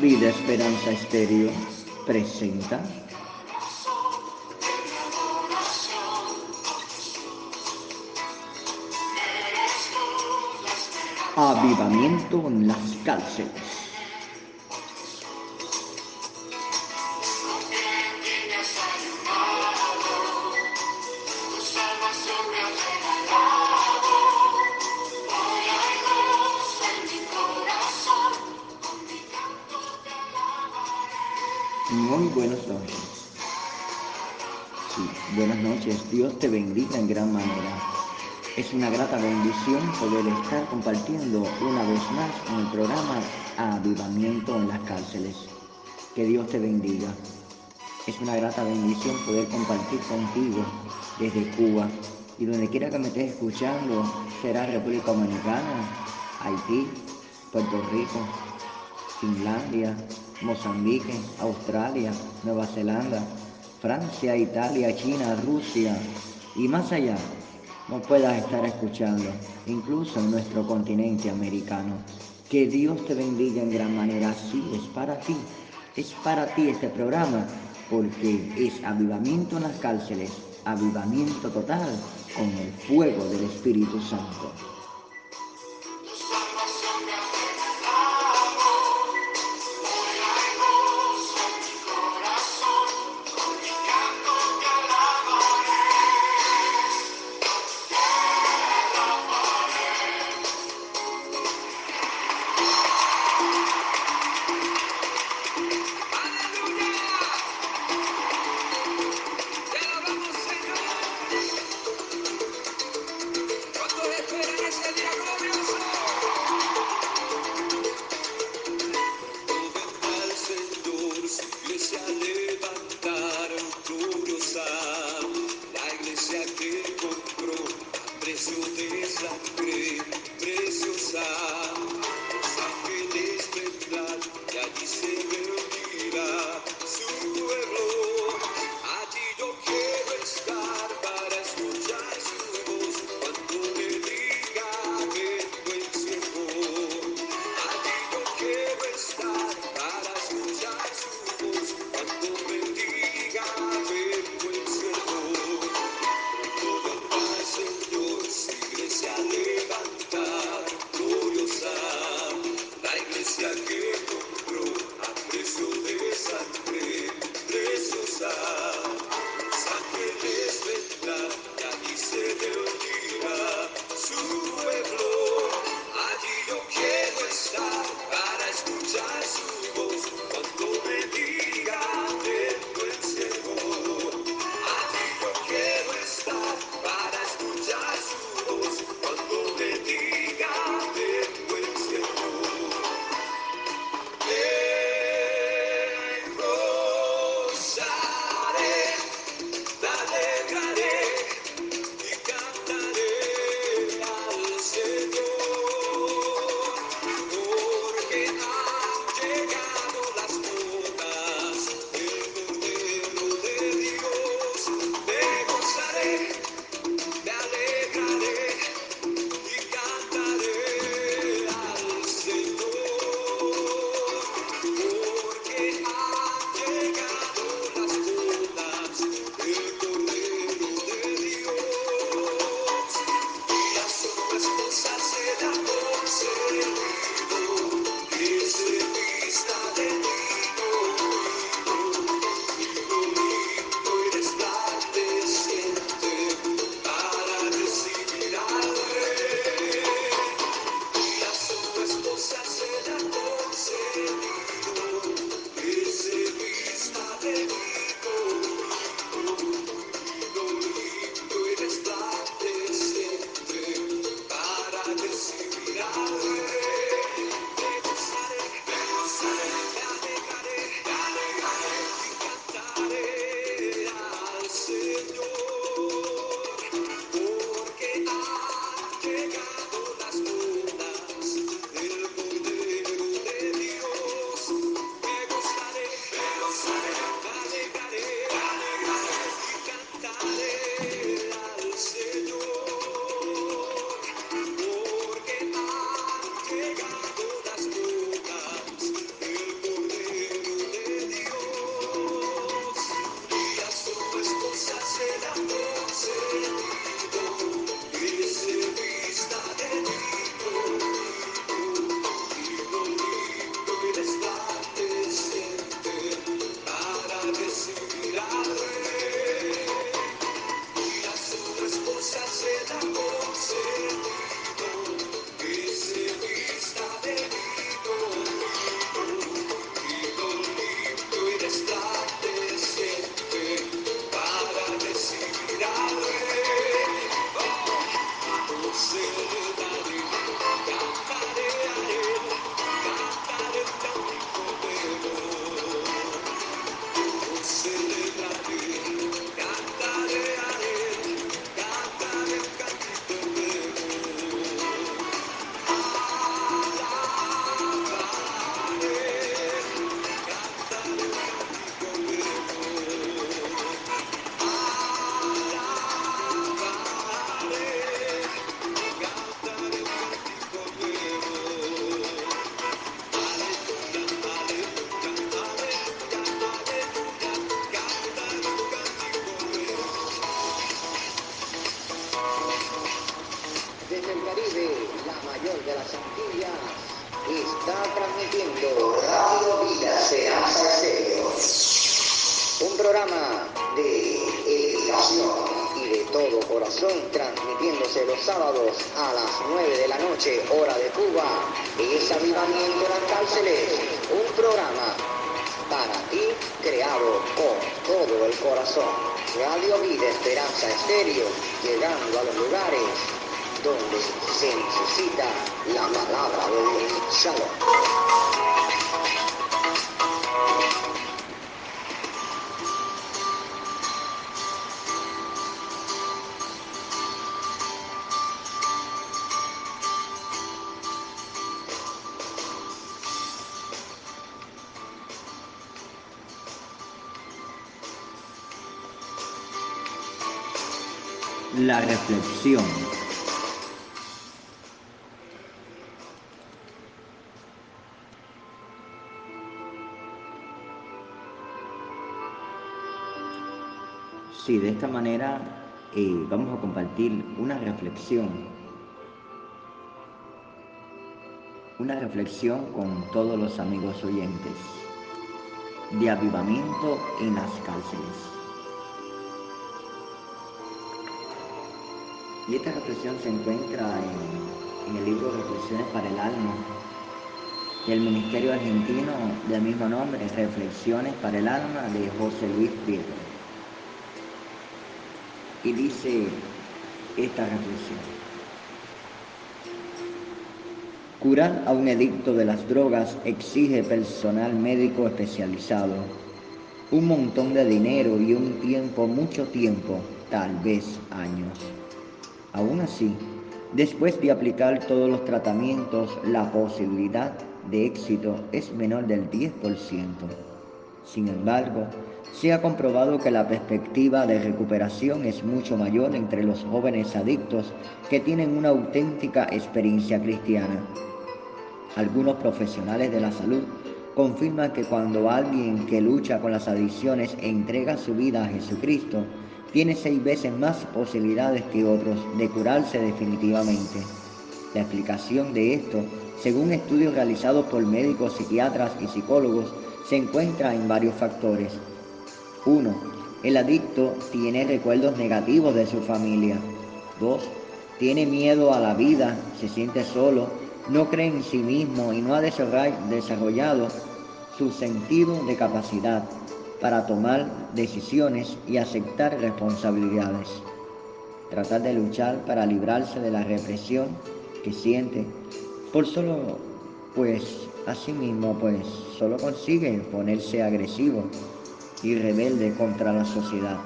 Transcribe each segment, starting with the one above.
Vida Esperanza Estéreo presenta Avivamiento en las cárceles. Te bendiga en gran manera. Es una grata bendición poder estar compartiendo una vez más en el programa Avivamiento en las cárceles. Que Dios te bendiga. Es una grata bendición poder compartir contigo desde Cuba y donde quiera que me estés escuchando, será República Dominicana, Haití, Puerto Rico, Finlandia, Mozambique, Australia, Nueva Zelanda, Francia, Italia, China, Rusia y más allá no puedas estar escuchando, incluso en nuestro continente americano. Que Dios te bendiga en gran manera, sí, es para ti, es para ti este programa, porque es avivamiento en las cárceles, avivamiento total con el fuego del Espíritu Santo. Sábados a las 9 de la noche, hora de Cuba. Es Avivamiento en las Cárceles, un programa para ti creado con todo el corazón. Radio Vida Esperanza Estéreo, llegando a los lugares donde se necesita la palabra de Dios. Shalom. La reflexión. Sí, de esta manera eh, vamos a compartir una reflexión. Una reflexión con todos los amigos oyentes de avivamiento en las cárceles. Y esta reflexión se encuentra en, el libro Reflexiones para el Alma del Ministerio Argentino del mismo nombre, Reflexiones para el Alma de José Luis Prieto. Y dice esta reflexión. Curar a un edicto de las drogas exige personal médico especializado, un montón de dinero y un tiempo, mucho tiempo, tal vez años. Aún así, después de aplicar todos los tratamientos, la posibilidad de éxito es menor del 10%. Sin embargo, se ha comprobado que la perspectiva de recuperación es mucho mayor entre los jóvenes adictos que tienen una auténtica experiencia cristiana. Algunos profesionales de la salud confirman que cuando alguien que lucha con las adicciones entrega su vida a Jesucristo, tiene seis veces más posibilidades que otros de curarse definitivamente. La explicación de esto, según estudios realizados por médicos, psiquiatras y psicólogos, se encuentra en varios factores. 1. El adicto tiene recuerdos negativos de su familia. 2. Tiene miedo a la vida, se siente solo, no cree en sí mismo y no ha desarrollado su sentido de capacidad para tomar decisiones y aceptar responsabilidades. Tratar de luchar para librarse de la represión que siente por solo, pues, mismo pues, solo consigue ponerse agresivo y rebelde contra la sociedad.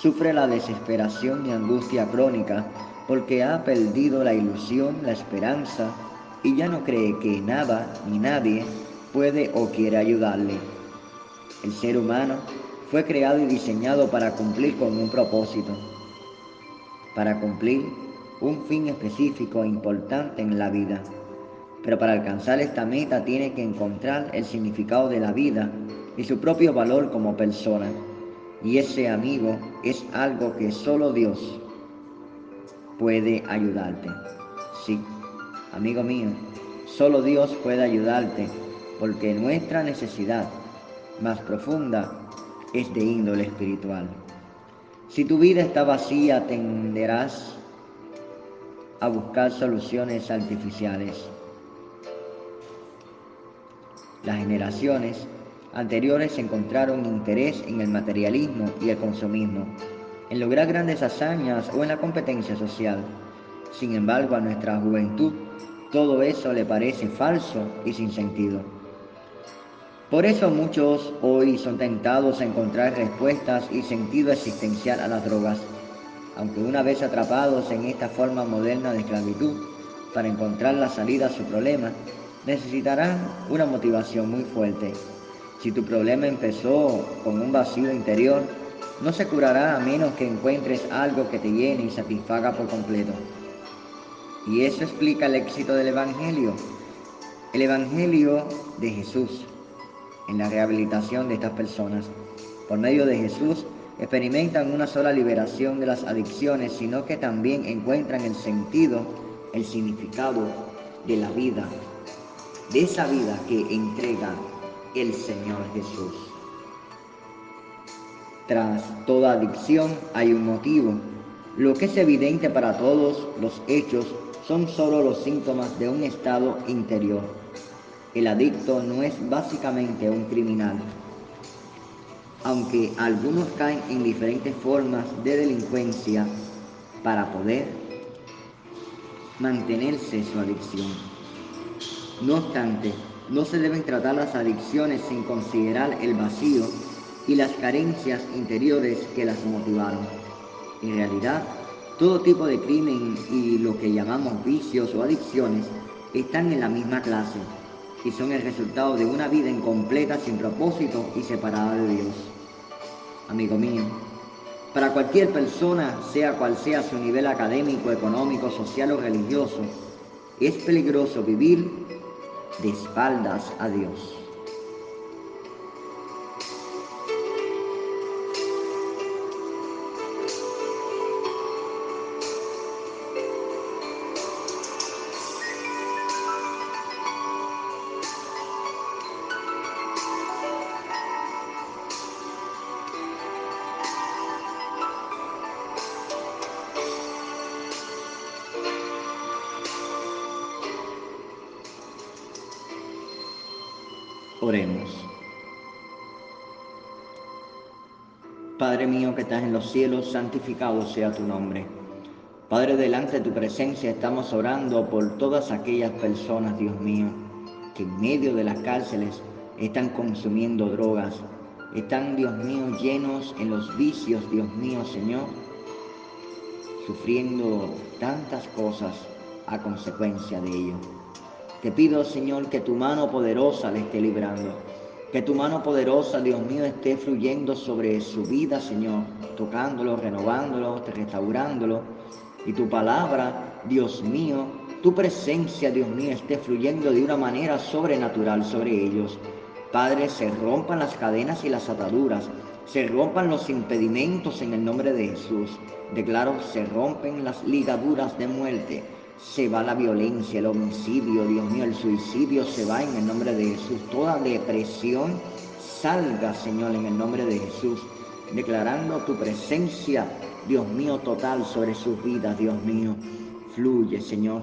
Sufre la desesperación y angustia crónica porque ha perdido la ilusión, la esperanza y ya no cree que nada ni nadie puede o quiere ayudarle. El ser humano fue creado y diseñado para cumplir con un propósito, para cumplir un fin específico e importante en la vida. Pero para alcanzar esta meta tiene que encontrar el significado de la vida y su propio valor como persona. Y ese amigo es algo que solo Dios puede ayudarte. Sí, amigo mío, solo Dios puede ayudarte porque nuestra necesidad más profunda es de índole espiritual. Si tu vida está vacía, tenderás a buscar soluciones artificiales. Las generaciones anteriores encontraron interés en el materialismo y el consumismo, en lograr grandes hazañas o en la competencia social. Sin embargo, a nuestra juventud todo eso le parece falso y sin sentido. Por eso muchos hoy son tentados a encontrar respuestas y sentido existencial a las drogas, aunque una vez atrapados en esta forma moderna de esclavitud, para encontrar la salida a su problema, necesitarán una motivación muy fuerte. Si tu problema empezó con un vacío interior, no se curará a menos que encuentres algo que te llene y satisfaga por completo. Y eso explica el éxito del Evangelio. El Evangelio de Jesús en la rehabilitación de estas personas. Por medio de Jesús experimentan una sola liberación de las adicciones, sino que también encuentran el sentido, el significado de la vida, de esa vida que entrega el Señor Jesús. Tras toda adicción hay un motivo Lo que es evidente para todos los hechos son solo los síntomas de un estado interior. El adicto no es básicamente un criminal, aunque algunos caen en diferentes formas de delincuencia para poder mantenerse su adicción. No obstante, no se deben tratar las adicciones sin considerar el vacío y las carencias interiores que las motivaron. En realidad, todo tipo de crimen y lo que llamamos vicios o adicciones están en la misma clase y son el resultado de una vida incompleta, sin propósito y separada de Dios. Amigo mío, para cualquier persona, sea cual sea su nivel académico, económico, social o religioso, es peligroso vivir de espaldas a Dios. Que estás en los cielos, santificado sea tu nombre. Padre, delante de tu presencia estamos orando por todas aquellas personas, Dios mío, que en medio de las cárceles están consumiendo drogas, están, Dios mío, llenos en los vicios, Dios mío, Señor, sufriendo tantas cosas a consecuencia de ello. Te pido, Señor, que tu mano poderosa le esté librando. Que tu mano poderosa, Dios mío, esté fluyendo sobre su vida, Señor, tocándolo, renovándolo, restaurándolo. Y tu palabra, Dios mío, tu presencia, Dios mío, esté fluyendo de una manera sobrenatural sobre ellos. Padre, se rompan las cadenas y las ataduras, se rompan los impedimentos en el nombre de Jesús. Declaro, se rompen las ligaduras de muerte se va la violencia, el homicidio, Dios mío, el suicidio se va en el nombre de Jesús. Toda depresión salga, Señor, en el nombre de Jesús, declarando tu presencia, Dios mío, total sobre sus vidas, Dios mío. Fluye, Señor.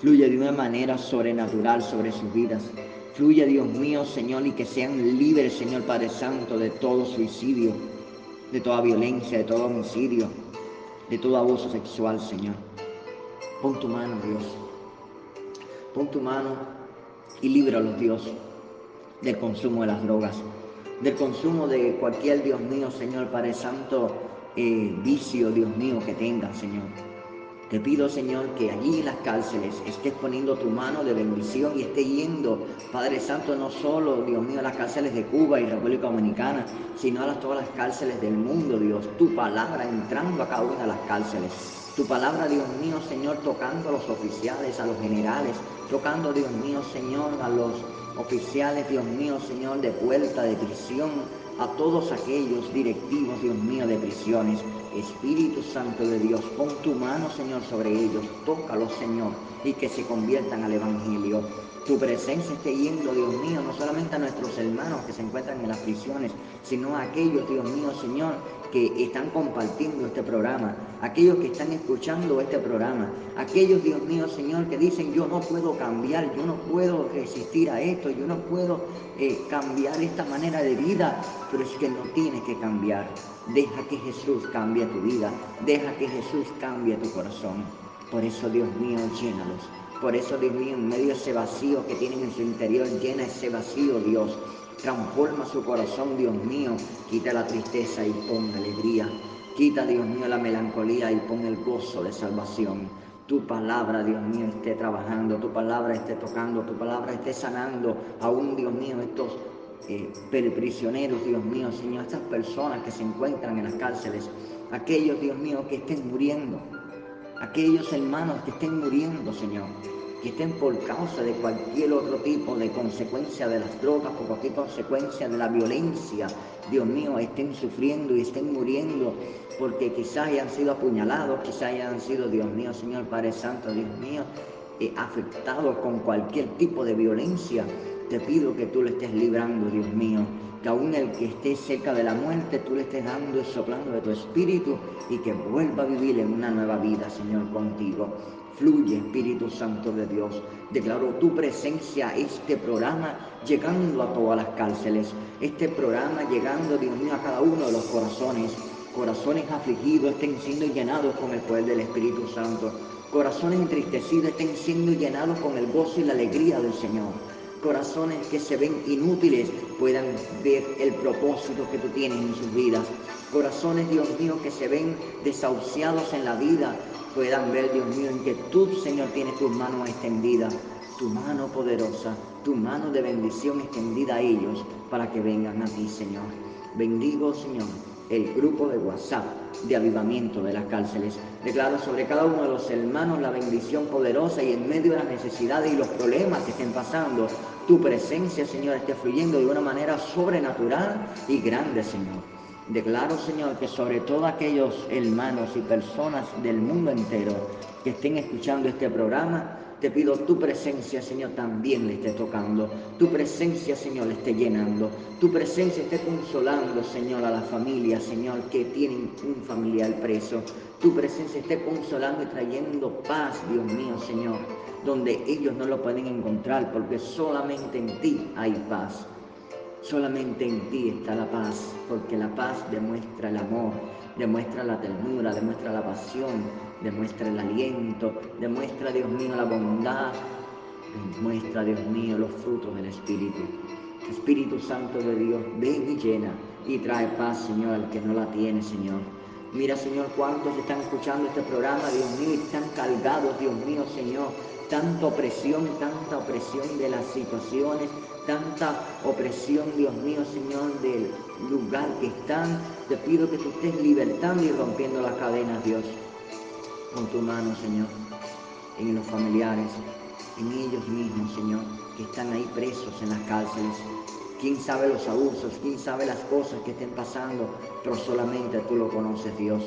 Fluye de una manera sobrenatural sobre sus vidas. Fluye, Dios mío, Señor, y que sean libres, Señor Padre Santo, de todo suicidio, de toda violencia, de todo homicidio, de todo abuso sexual, Señor. Pon tu mano, Dios. Pon tu mano y líbralos, Dios, del consumo de las drogas, del consumo de cualquier, Dios mío, Señor, Padre Santo, eh, vicio, Dios mío, que tengan, Señor. Te pido, Señor, que allí en las cárceles estés poniendo tu mano de bendición y esté yendo, Padre Santo, no solo, Dios mío, a las cárceles de Cuba y República Dominicana, sino a todas las cárceles del mundo, Dios. Tu palabra entrando a cada una de las cárceles tu palabra, Dios mío, Señor, tocando a los oficiales, a los generales, tocando, Dios mío, Señor, a los oficiales, Dios mío, Señor, de puerta, de prisión, a todos aquellos directivos, Dios mío, de prisiones. Espíritu Santo de Dios, pon tu mano, Señor, sobre ellos, tócalos, Señor, y que se conviertan al Evangelio. Tu presencia esté yendo, Dios mío, no solamente a nuestros hermanos que se encuentran en las prisiones, sino a aquellos, Dios mío, Señor, que están compartiendo este programa, aquellos que están escuchando este programa, aquellos, Dios mío, Señor, que dicen, yo no puedo cambiar, yo no puedo resistir a esto, yo no puedo eh, cambiar esta manera de vida, pero es que no tienes que cambiar. Deja que Jesús cambie tu vida, deja que Jesús cambie tu corazón. Por eso, Dios mío, llénalos. Por eso, Dios mío, en medio de ese vacío que tienen en su interior, llena ese vacío, Dios. Transforma su corazón, Dios mío. Quita la tristeza y pon alegría. Quita, Dios mío, la melancolía y pon el gozo de salvación. Tu palabra, Dios mío, esté trabajando, tu palabra esté tocando, tu palabra esté sanando. Aún, Dios mío, estos eh, prisioneros, Dios mío, Señor, estas personas que se encuentran en las cárceles, aquellos, Dios mío, que estén muriendo, aquellos hermanos que estén muriendo, Señor que estén por causa de cualquier otro tipo de consecuencia de las drogas, por cualquier consecuencia de la violencia, Dios mío, estén sufriendo y estén muriendo porque quizás hayan sido apuñalados, quizás hayan sido, Dios mío, Señor Padre Santo, Dios mío, eh, afectados con cualquier tipo de violencia. Te pido que tú le estés librando, Dios mío, que aún el que esté cerca de la muerte, tú le estés dando y soplando de tu espíritu y que vuelva a vivir en una nueva vida, Señor, contigo. Fluye, Espíritu Santo de Dios. Declaro tu presencia a este programa llegando a todas las cárceles. Este programa llegando, Dios a cada uno de los corazones. Corazones afligidos estén siendo llenados con el poder del Espíritu Santo. Corazones entristecidos estén siendo llenados con el gozo y la alegría del Señor corazones que se ven inútiles puedan ver el propósito que tú tienes en sus vidas. Corazones, Dios mío, que se ven desahuciados en la vida puedan ver, Dios mío, en que tú, Señor, tienes tus manos extendidas, tu mano poderosa, tu mano de bendición extendida a ellos para que vengan a ti, Señor. Bendigo, Señor, el grupo de WhatsApp de avivamiento de las cárceles. Declaro sobre cada uno de los hermanos la bendición poderosa y en medio de las necesidades y los problemas que estén pasando, tu presencia, Señor, esté fluyendo de una manera sobrenatural y grande, Señor. Declaro, Señor, que sobre todos aquellos hermanos y personas del mundo entero que estén escuchando este programa, te pido tu presencia, Señor, también le esté tocando. Tu presencia, Señor, le esté llenando. Tu presencia esté consolando, Señor, a la familia, Señor, que tienen un familiar preso. Tu presencia esté consolando y trayendo paz, Dios mío, Señor, donde ellos no lo pueden encontrar, porque solamente en ti hay paz. Solamente en ti está la paz, porque la paz demuestra el amor, demuestra la ternura, demuestra la pasión, demuestra el aliento, demuestra, Dios mío, la bondad, demuestra, Dios mío, los frutos del Espíritu. Espíritu Santo de Dios, ven y llena y trae paz, Señor, al que no la tiene, Señor. Mira, Señor, cuántos están escuchando este programa, Dios mío, y están cargados, Dios mío, Señor. Tanta opresión, tanta opresión de las situaciones, tanta opresión, Dios mío, Señor, del lugar que están. Te pido que tú estés libertando y rompiendo las cadenas, Dios con tu mano, Señor, en los familiares, en ellos mismos, Señor, que están ahí presos en las cárceles. ¿Quién sabe los abusos? ¿Quién sabe las cosas que estén pasando? Pero solamente tú lo conoces, Dios.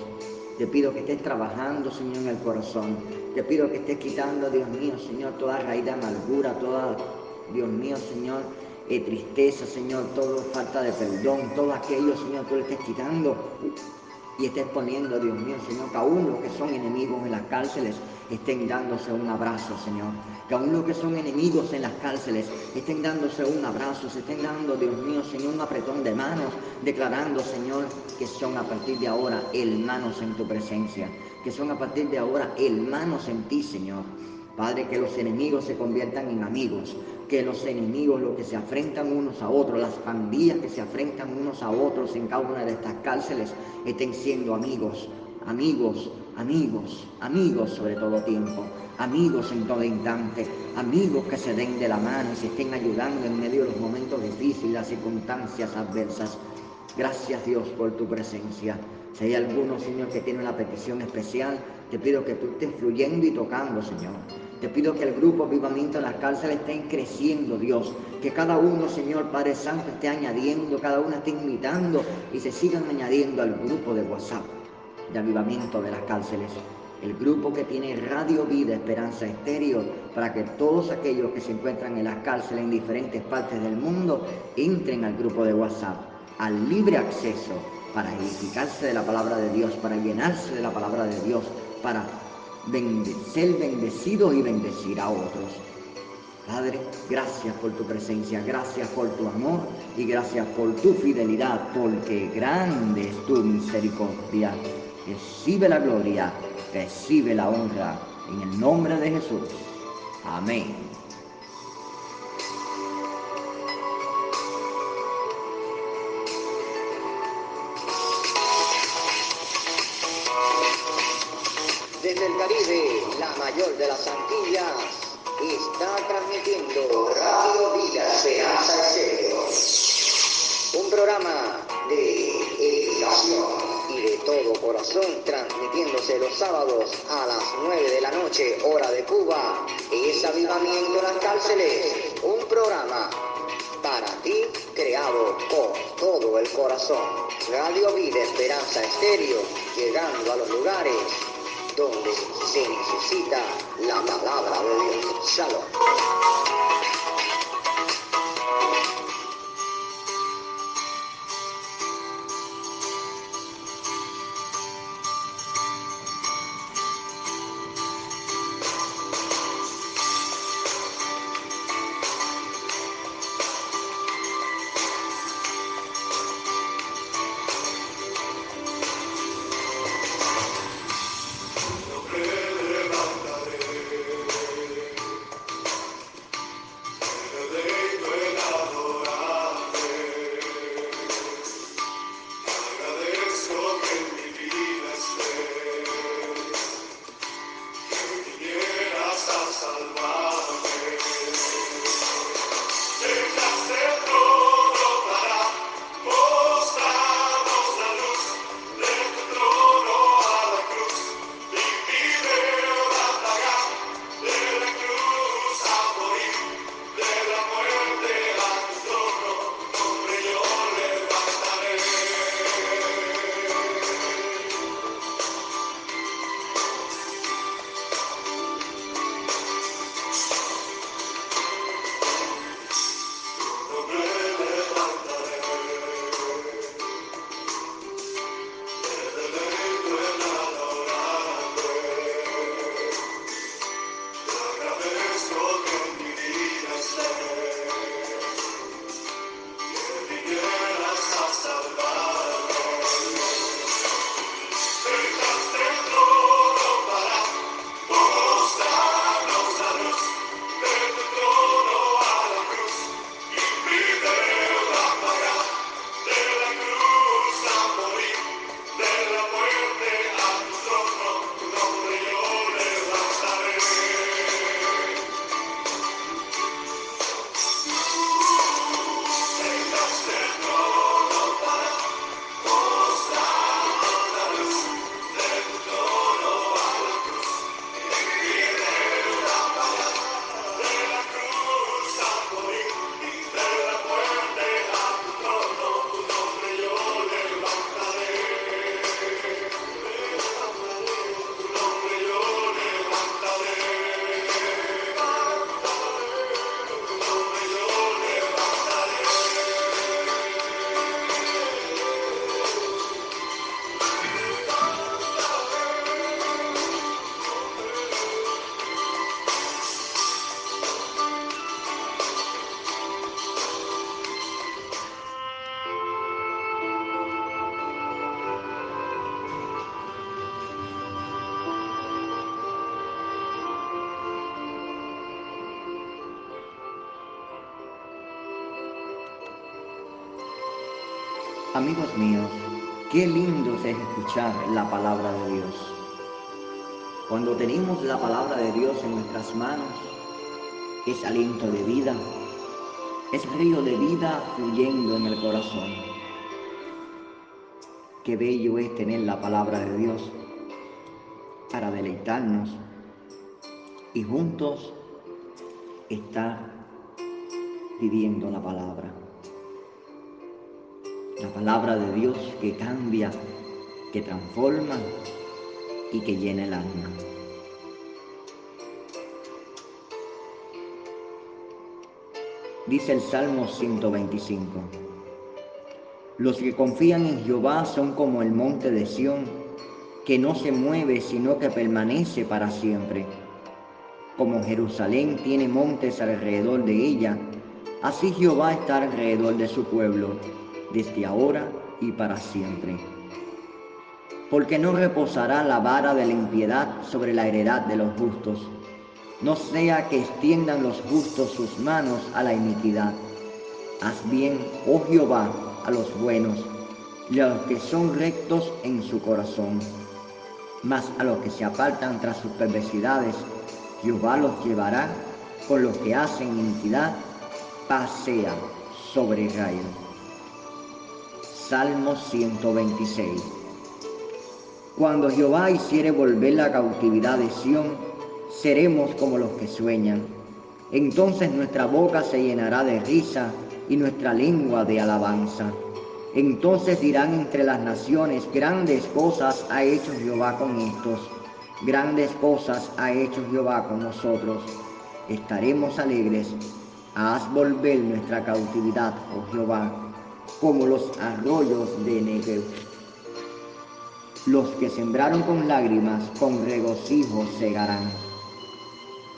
Te pido que estés trabajando, Señor, en el corazón. Te pido que estés quitando, Dios mío, Señor, toda raíz de amargura, toda, Dios mío, Señor, eh, tristeza, Señor, toda falta de perdón, todo aquello, Señor, tú le estés quitando y estés poniendo, Dios mío, Señor, que aún los que son enemigos en las cárceles estén dándose un abrazo, Señor. Que aún los que son enemigos en las cárceles estén dándose un abrazo, se estén dando, Dios mío, Señor, un apretón de manos, declarando, Señor, que son a partir de ahora hermanos en tu presencia, que son a partir de ahora hermanos en ti, Señor. Padre, que los enemigos se conviertan en amigos, que los enemigos, los que se afrentan unos a otros, las pandillas que se afrentan unos a otros en cada una de estas cárceles, estén siendo amigos, amigos, amigos, amigos sobre todo tiempo, amigos en todo instante, amigos que se den de la mano y se estén ayudando en medio de los momentos difíciles, las circunstancias adversas. Gracias Dios por tu presencia. Si hay alguno, Señor, que tiene una petición especial, te pido que tú estés fluyendo y tocando, Señor te pido que el grupo Vivamiento en las cárceles esté creciendo, Dios. Que cada uno, Señor Padre Santo, esté añadiendo, cada uno esté invitando y se sigan añadiendo al grupo de WhatsApp de Avivamiento de las cárceles. El grupo que tiene Radio Vida Esperanza Estéreo para que todos aquellos que se encuentran en las cárceles en diferentes partes del mundo entren al grupo de WhatsApp, al libre acceso para edificarse de la palabra de Dios, para llenarse de la palabra de Dios, para ser bendecido y bendecir a otros. Padre, gracias por tu presencia, gracias por tu amor y gracias por tu fidelidad, porque grande es tu misericordia. Recibe la gloria, recibe la honra, en el nombre de Jesús. Amén. Desde el Caribe, la mayor de las Antillas, está transmitiendo Radio Vida Esperanza Estéreo. Un programa de edificación de todo corazón, transmitiéndose los sábados a las 9 de la noche, hora de Cuba. Es Avivamiento en las Cárceles, un programa para ti creado con todo el corazón. Radio Vida Esperanza Estéreo, llegando a los lugares donde se necesita la palabra de Dios. Shalom. Qué lindo es escuchar la palabra de Dios. Cuando tenemos la palabra de Dios en nuestras manos, es aliento de vida, es río de vida fluyendo en el corazón. Qué bello es tener la palabra de Dios para deleitarnos y juntos estar viviendo la palabra. La palabra de Dios que cambia, que transforma y que llena el alma. Dice el Salmo 125. Los que confían en Jehová son como el monte de Sión, que no se mueve, sino que permanece para siempre. Como Jerusalén tiene montes alrededor de ella, así Jehová está alrededor de su pueblo, desde ahora y para siempre. Porque no reposará la vara de la impiedad sobre la heredad de los justos, no sea que extiendan los justos sus manos a la iniquidad. Haz bien, oh Jehová, a los buenos y a los que son rectos en su corazón. Mas a los que se apartan tras sus perversidades, Jehová los llevará con los que hacen iniquidad, pasea sobre Israel. Salmo 126. Cuando Jehová hiciere volver la cautividad de Sión, seremos como los que sueñan. Entonces nuestra boca se llenará de risa y nuestra lengua de alabanza. Entonces dirán entre las naciones, grandes cosas ha hecho Jehová con estos, grandes cosas ha hecho Jehová con nosotros. Estaremos alegres, haz volver nuestra cautividad, oh Jehová, como los arroyos de Negev. Los que sembraron con lágrimas, con regocijo segarán.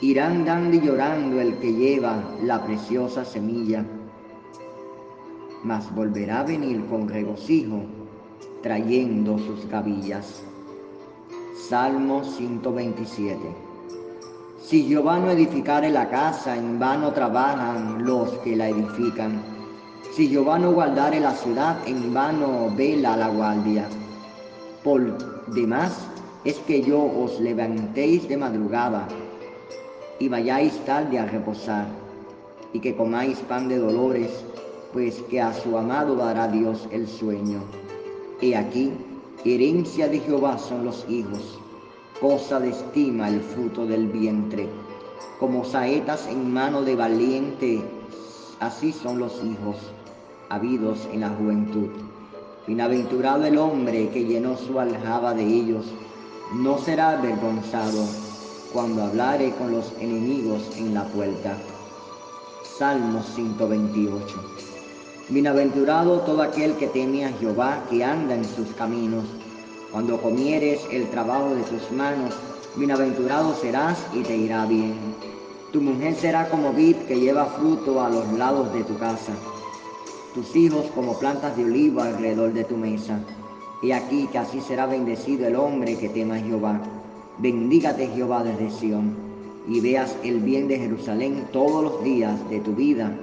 Irán dando y llorando el que lleva la preciosa semilla mas volverá a venir con regocijo, trayendo sus gavillas. Salmo 127. Si Jehová no edificare la casa, en vano trabajan los que la edifican. Si no guardare la ciudad, en vano vela la guardia. Por demás es que yo os levantéis de madrugada y vayáis tarde a reposar, y que comáis pan de dolores pues que a su amado dará Dios el sueño. He aquí, herencia de Jehová son los hijos, cosa de estima el fruto del vientre. Como saetas en mano de valiente, así son los hijos, habidos en la juventud. Bienaventurado el hombre que llenó su aljaba de ellos, no será avergonzado cuando hablare con los enemigos en la puerta. Salmo 128. Bienaventurado todo aquel que teme a Jehová, que anda en sus caminos. Cuando comieres el trabajo de tus manos, bienaventurado serás y te irá bien. Tu mujer será como vid que lleva fruto a los lados de tu casa. Tus hijos como plantas de olivo alrededor de tu mesa. Y aquí que así será bendecido el hombre que tema a Jehová. Bendígate Jehová desde Sión, y veas el bien de Jerusalén todos los días de tu vida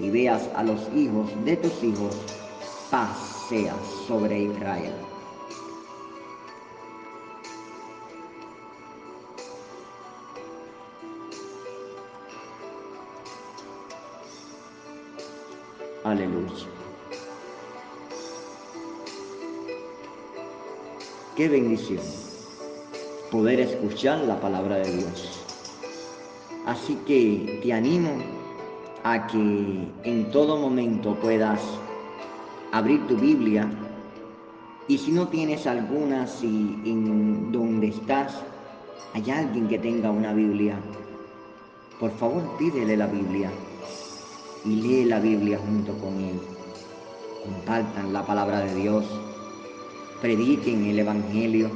y veas a los hijos de tus hijos, pasea sobre Israel. Aleluya. Qué bendición poder escuchar la palabra de Dios. Así que te animo a que en todo momento puedas abrir tu Biblia y si no tienes alguna, si en donde estás hay alguien que tenga una Biblia, por favor pídele la Biblia y lee la Biblia junto con él. Compartan la palabra de Dios, prediquen el Evangelio,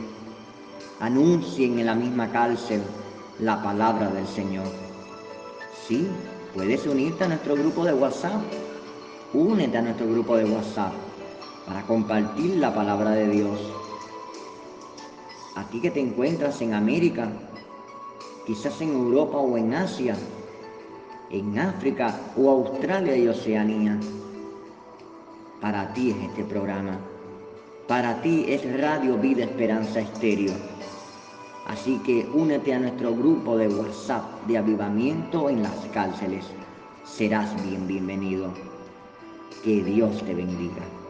anuncien en la misma cárcel la palabra del Señor. Sí, puedes unirte a nuestro grupo de WhatsApp. Únete a nuestro grupo de WhatsApp para compartir la palabra de Dios. A ti que te encuentras en América, quizás en Europa o en Asia, en África o Australia y Oceanía. Para ti es este programa. Para ti es Radio Vida Esperanza Estéreo. Así que únete a nuestro grupo de WhatsApp de avivamiento en las cárceles. Serás bien bienvenido. Que Dios te bendiga.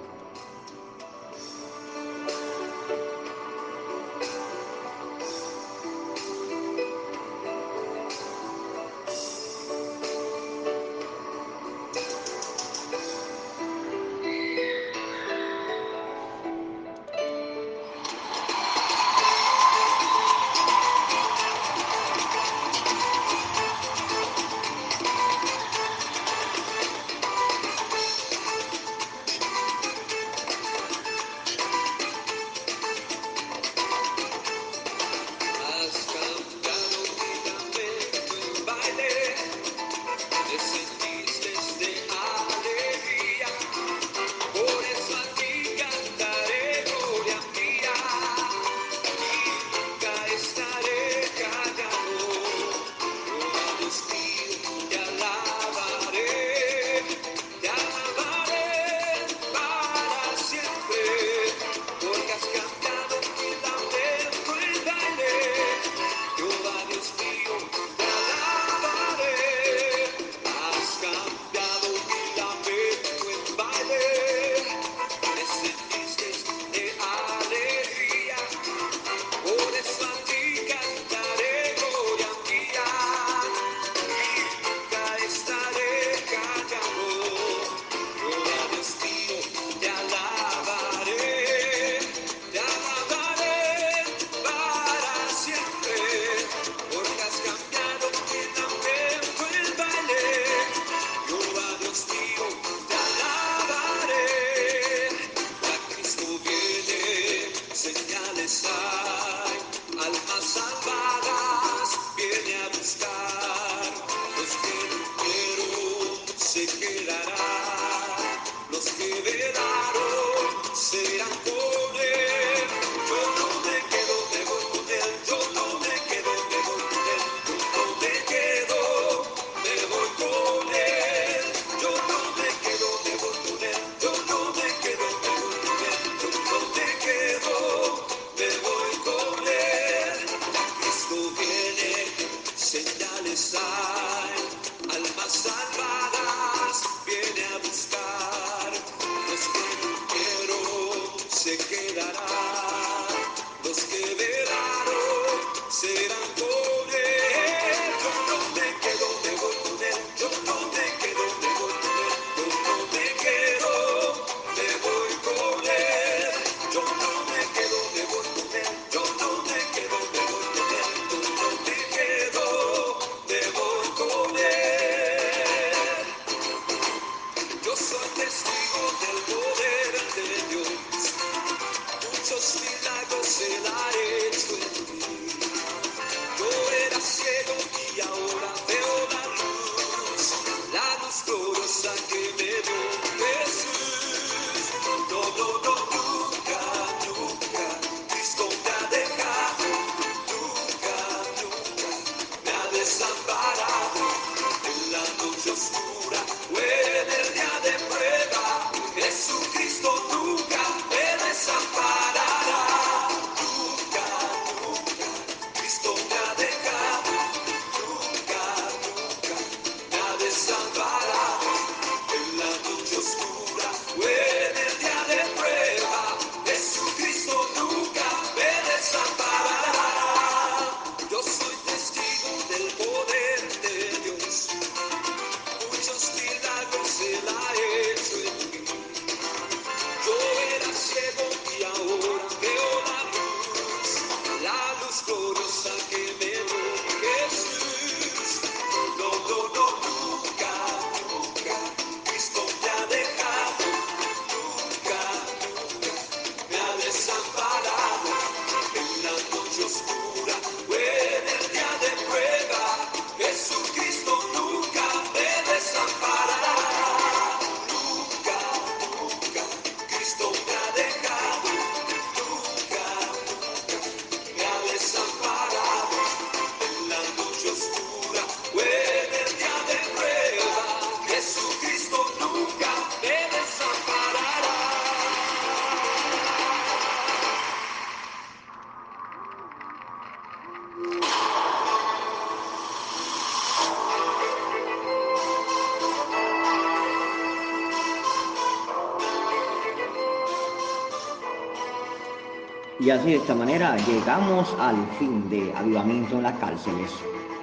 Y así de esta manera llegamos al fin de Avivamiento en las cárceles.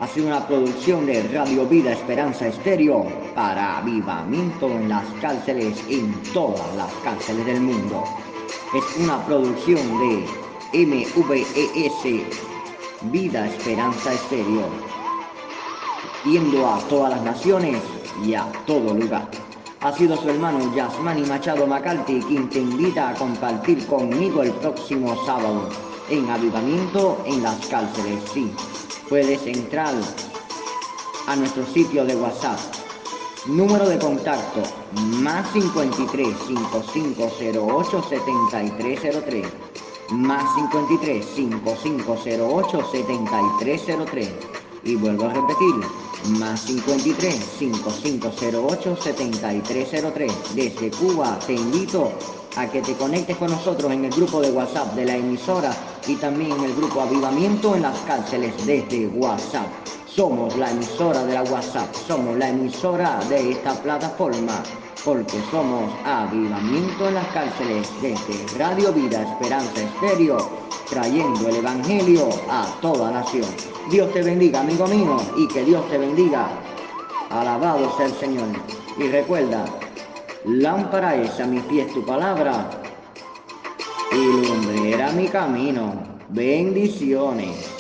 Ha sido una producción de Radio Vida Esperanza Estéreo para Avivamiento en las cárceles en todas las cárceles del mundo. Es una producción de MVES Vida Esperanza Estéreo, yendo a todas las naciones y a todo lugar ha sido su hermano Yasmani Machado McCarthy quien te invita a compartir conmigo el próximo sábado en Avivamiento en las cárceles. Sí, puedes entrar a nuestro sitio de WhatsApp. Número de contacto más 53 5508 7303 más 53 5508 7303 y vuelvo a repetir más 53 5508 7303 desde Cuba te invito a que te conectes con nosotros en el grupo de WhatsApp de la emisora y también en el grupo Avivamiento en las cárceles desde WhatsApp. Somos la emisora de la WhatsApp, somos la emisora de esta plataforma, porque somos Avivamiento en las cárceles desde Radio Vida Esperanza Estéreo, trayendo el Evangelio a toda nación. Dios te bendiga, amigo mío, y que Dios te bendiga. Alabado sea el Señor. Y recuerda, lámpara es a mi pies tu palabra y lumbrera mi camino. Bendiciones.